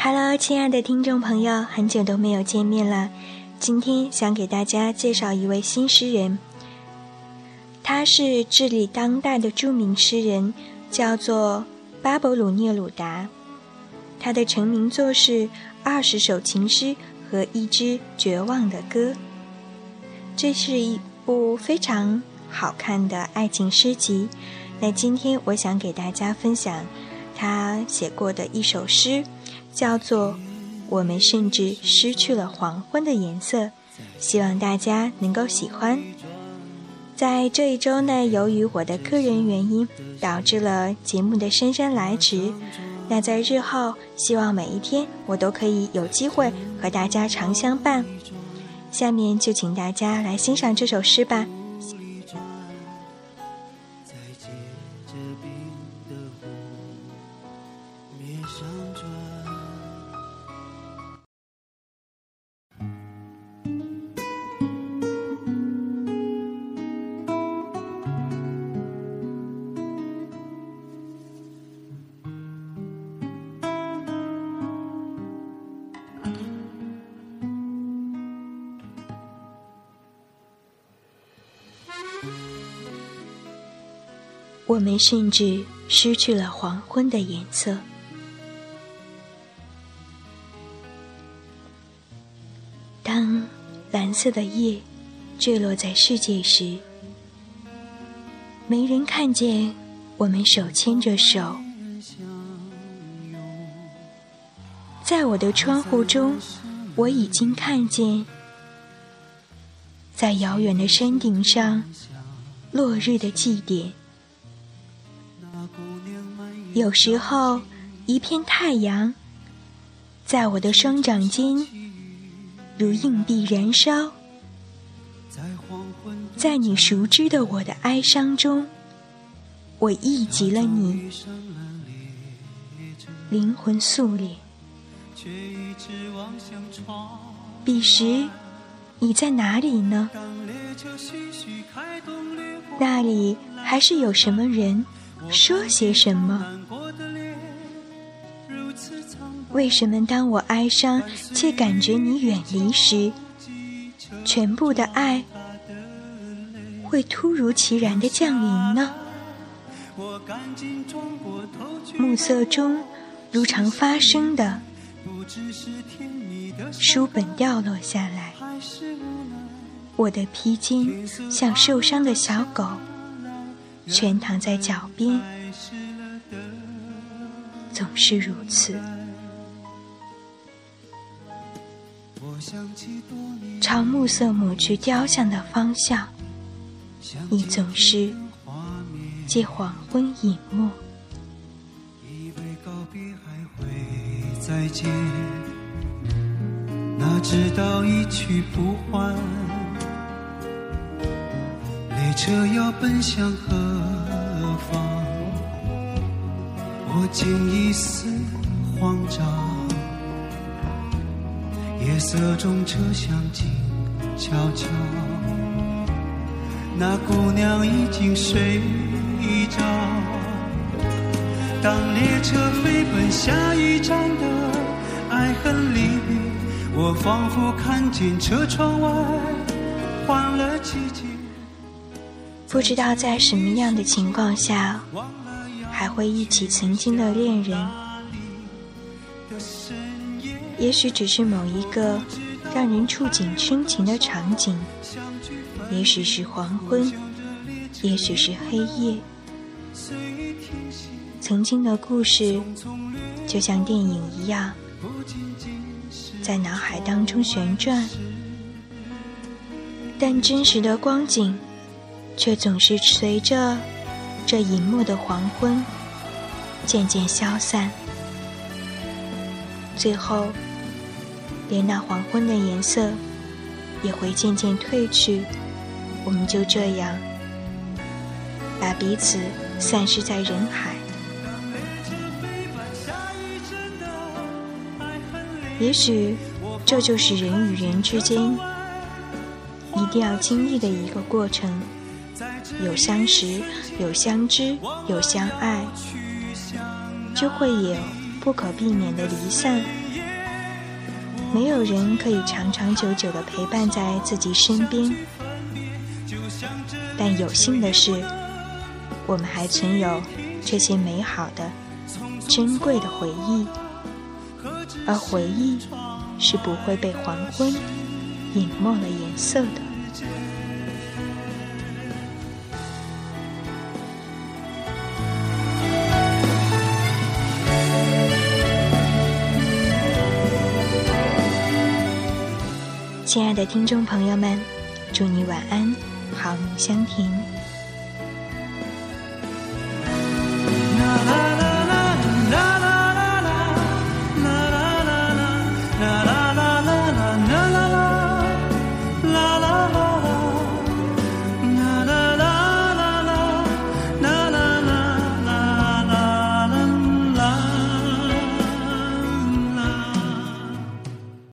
Hello，亲爱的听众朋友，很久都没有见面了。今天想给大家介绍一位新诗人，他是智利当代的著名诗人，叫做巴勃鲁涅鲁达。他的成名作是《二十首情诗和一支绝望的歌》，这是一部非常好看的爱情诗集。那今天我想给大家分享他写过的一首诗。叫做“我们甚至失去了黄昏的颜色”，希望大家能够喜欢。在这一周呢，由于我的个人原因，导致了节目的姗姗来迟。那在日后，希望每一天我都可以有机会和大家常相伴。下面就请大家来欣赏这首诗吧。我们甚至失去了黄昏的颜色。当蓝色的夜坠落在世界时，没人看见我们手牵着手。在我的窗户中，我已经看见，在遥远的山顶上，落日的祭典。有时候，一片太阳在我的双掌间如硬币燃烧，在你熟知的我的哀伤中，我忆及了你，灵魂素里。彼时，你在哪里呢？那里还是有什么人？说些什么？为什么当我哀伤且感觉你远离时，全部的爱会突如其然的降临呢？暮色中如常发生的，书本掉落下来，我的披肩像受伤的小狗。全躺在脚边，总是如此。朝暮色抹去雕像的方向，你总是借黄昏隐没。哪知道一去不还。车要奔向何方？我竟一丝慌张。夜色中车厢静悄悄，那姑娘已经睡着。当列车飞奔下一站的爱恨离别，我仿佛看见车窗外换了季节。不知道在什么样的情况下，还会忆起曾经的恋人。也许只是某一个让人触景生情的场景，也许是黄昏，也许是黑夜。曾经的故事，就像电影一样，在脑海当中旋转，但真实的光景。却总是随着这隐没的黄昏渐渐消散，最后连那黄昏的颜色也会渐渐褪去。我们就这样把彼此散失在人海。也许这就是人与人之间一定要经历的一个过程。有相识，有相知，有相爱，就会有不可避免的离散。没有人可以长长久久的陪伴在自己身边，但有幸的是，我们还存有这些美好的、珍贵的回忆，而回忆是不会被黄昏隐没了颜色的。亲爱的听众朋友们，祝你晚安，好梦香甜。